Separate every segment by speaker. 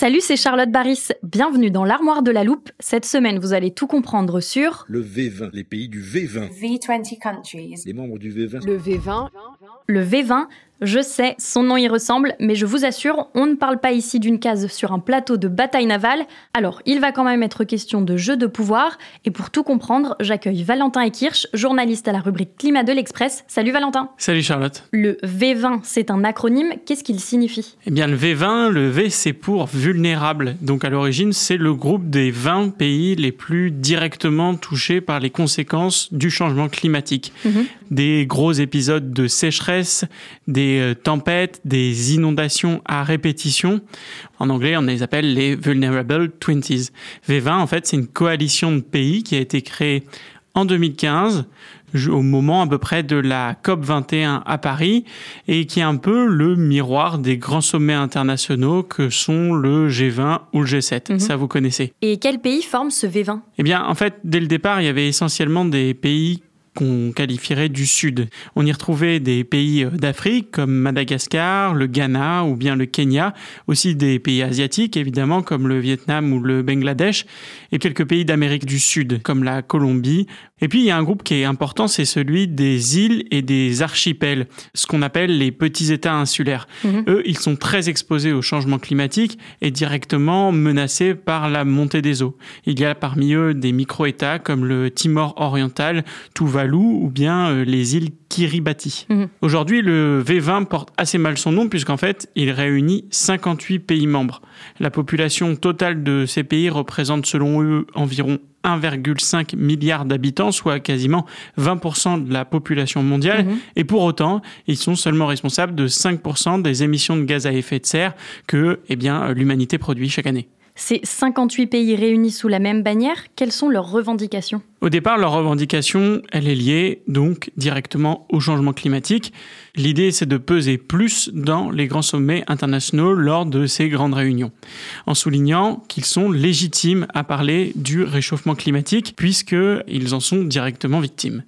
Speaker 1: Salut, c'est Charlotte Baris. Bienvenue dans l'armoire de la loupe. Cette semaine, vous allez tout comprendre sur
Speaker 2: le V20, les pays du V20.
Speaker 3: V20 countries.
Speaker 2: Les membres du V20.
Speaker 4: Le V20.
Speaker 1: le V20. Je sais, son nom y ressemble, mais je vous assure, on ne parle pas ici d'une case sur un plateau de bataille navale. Alors, il va quand même être question de jeu de pouvoir. Et pour tout comprendre, j'accueille Valentin Ekirch, journaliste à la rubrique Climat de l'Express. Salut Valentin.
Speaker 5: Salut Charlotte.
Speaker 1: Le V20, c'est un acronyme. Qu'est-ce qu'il signifie?
Speaker 5: Eh bien, le V20, le V, c'est pour vulnérable. Donc, à l'origine, c'est le groupe des 20 pays les plus directement touchés par les conséquences du changement climatique.
Speaker 1: Mhm.
Speaker 5: Des gros épisodes de sécheresse, des euh, tempêtes, des inondations à répétition. En anglais, on les appelle les Vulnerable Twenties. V20, en fait, c'est une coalition de pays qui a été créée en 2015 au moment à peu près de la COP 21 à Paris et qui est un peu le miroir des grands sommets internationaux que sont le G20 ou le G7.
Speaker 1: Mhm.
Speaker 5: Ça vous connaissez.
Speaker 1: Et quel pays forme ce V20
Speaker 5: Eh bien, en fait, dès le départ, il y avait essentiellement des pays qu'on qualifierait du Sud. On y retrouvait des pays euh, d'Afrique comme Madagascar, le Ghana ou bien le Kenya, aussi des pays asiatiques évidemment comme le Vietnam ou le Bangladesh, et quelques pays d'Amérique du Sud comme la Colombie. Et puis il y a un groupe qui est important, c'est celui des îles et des archipels, ce qu'on appelle les petits États insulaires.
Speaker 1: Mhm.
Speaker 5: Eux, ils sont très exposés au changement climatique et directement menacés par la montée des eaux. Il y a parmi eux des micro-États comme le Timor oriental, Tuvalu ou bien euh, les îles Kiribati.
Speaker 1: Mhm.
Speaker 5: Aujourd'hui, le V20 porte assez mal son nom puisqu'en fait, il réunit 58 pays membres. La population totale de ces pays représente selon eux environ 1,5 milliard d'habitants, soit quasiment 20% de la population mondiale.
Speaker 1: Mhm.
Speaker 5: Et pour autant, ils sont seulement responsables de 5% des émissions de gaz à effet de serre que eh bien, l'humanité produit chaque année.
Speaker 1: Ces 58 pays réunis sous la même bannière, quelles sont leurs revendications?
Speaker 5: Au départ, leur revendication, elle est liée donc directement au changement climatique. L'idée, c'est de peser plus dans les grands sommets internationaux lors de ces grandes réunions, en soulignant qu'ils sont légitimes à parler du réchauffement climatique puisqu'ils en sont directement victimes.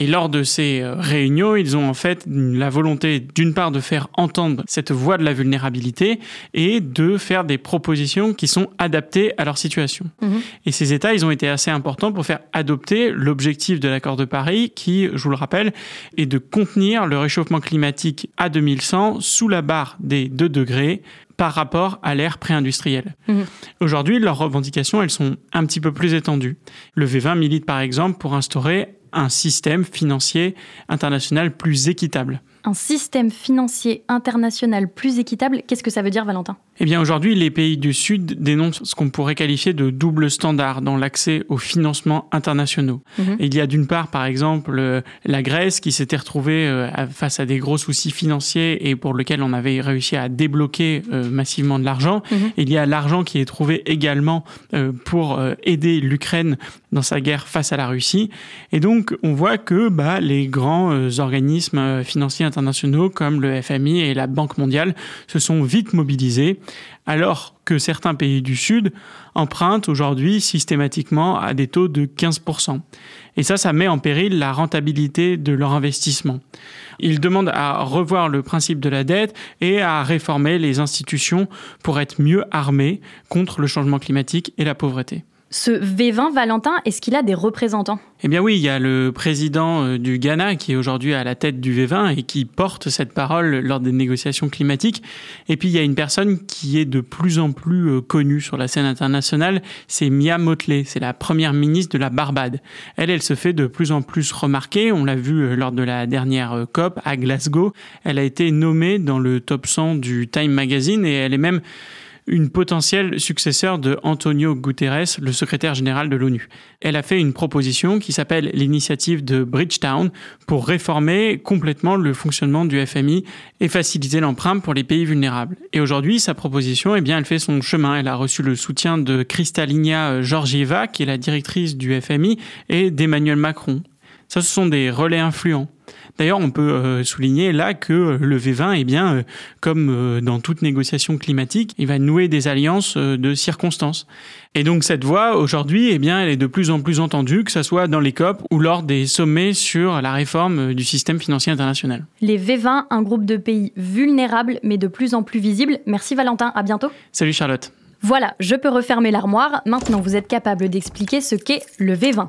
Speaker 5: Et lors de ces euh, réunions, ils ont en fait la volonté d'une part de faire entendre cette voix de la vulnérabilité et de faire des propositions qui sont adaptées à leur situation.
Speaker 1: Mhm.
Speaker 5: Et ces États, ils ont été assez importants pour faire adopter l'objectif de l'accord de Paris qui, je vous le rappelle, est de contenir le réchauffement climatique à 2100 sous la barre des 2 degrés par rapport à l'ère pré-industrielle.
Speaker 1: Mhm.
Speaker 5: Aujourd'hui, leurs revendications, elles sont un petit peu plus étendues. Le V20 milite par exemple pour instaurer un système financier international plus équitable.
Speaker 1: Un système financier international plus équitable, qu'est-ce que ça veut dire Valentin?
Speaker 5: Eh bien aujourd'hui, les pays du Sud dénoncent ce qu'on pourrait qualifier de double standard dans l'accès aux financements internationaux.
Speaker 1: Mhm.
Speaker 5: Il y a d'une part, par exemple, euh, la Grèce qui s'était retrouvée euh, face à des gros soucis financiers et pour lequel on avait réussi à débloquer euh, massivement de l'argent.
Speaker 1: Mhm.
Speaker 5: Il y a l'argent qui est trouvé également pour aider l'Ukraine dans sa guerre face à la Russie. Et donc, on voit que bah, les grands euh, organismes euh, financiers internationaux comme le FMI et la Banque mondiale se sont vite mobilisés, alors que certains pays du Sud empruntent aujourd'hui systématiquement à des taux de 15%. Et ça, ça met en péril la rentabilité de leur investissement. Ils demandent à revoir le principe de la dette et à réformer les institutions pour être mieux armés contre le changement climatique et la pauvreté.
Speaker 1: Ce V20, Valentin, est-ce qu'il a des représentants?
Speaker 5: Eh bien oui, il y a le président euh, du Ghana qui est aujourd'hui à la tête du V20 et qui porte cette parole lors des négociations climatiques. Et puis il y a une personne qui est de plus en plus euh, connue sur la scène internationale, c'est Mia Motley, c'est la première ministre de la Barbade. Elle, elle se fait de plus en plus remarquer, on l'a vu euh, lors de la dernière COP à Glasgow. Elle a été nommée dans le top 100 du Time Magazine et elle est même une potentielle successeur de Antonio Guterres, le secrétaire général de l'ONU. Elle a fait une proposition qui s'appelle l'initiative de Bridgetown pour réformer complètement le fonctionnement du FMI et faciliter l'emprunt pour les pays vulnérables. Et aujourd'hui, sa proposition, eh bien, elle fait son chemin. Elle a reçu le soutien de Kristalina Georgieva, qui est la directrice du FMI, et d'Emmanuel Macron. Ça, ce sont des relais influents. D'ailleurs, on peut euh, souligner là que le V20, eh bien, euh, comme euh, dans toute négociation climatique, il va nouer des alliances de circonstances. Et donc cette voix, aujourd'hui, eh bien, elle est de plus en plus entendue, que ce soit dans les COP ou lors des sommets sur la réforme du système financier international.
Speaker 1: Les V20, un groupe de pays vulnérables, mais de plus en plus visibles. Merci Valentin, à bientôt.
Speaker 5: Salut Charlotte.
Speaker 1: Voilà, je peux refermer l'armoire. Maintenant, vous êtes capable d'expliquer ce qu'est le V20.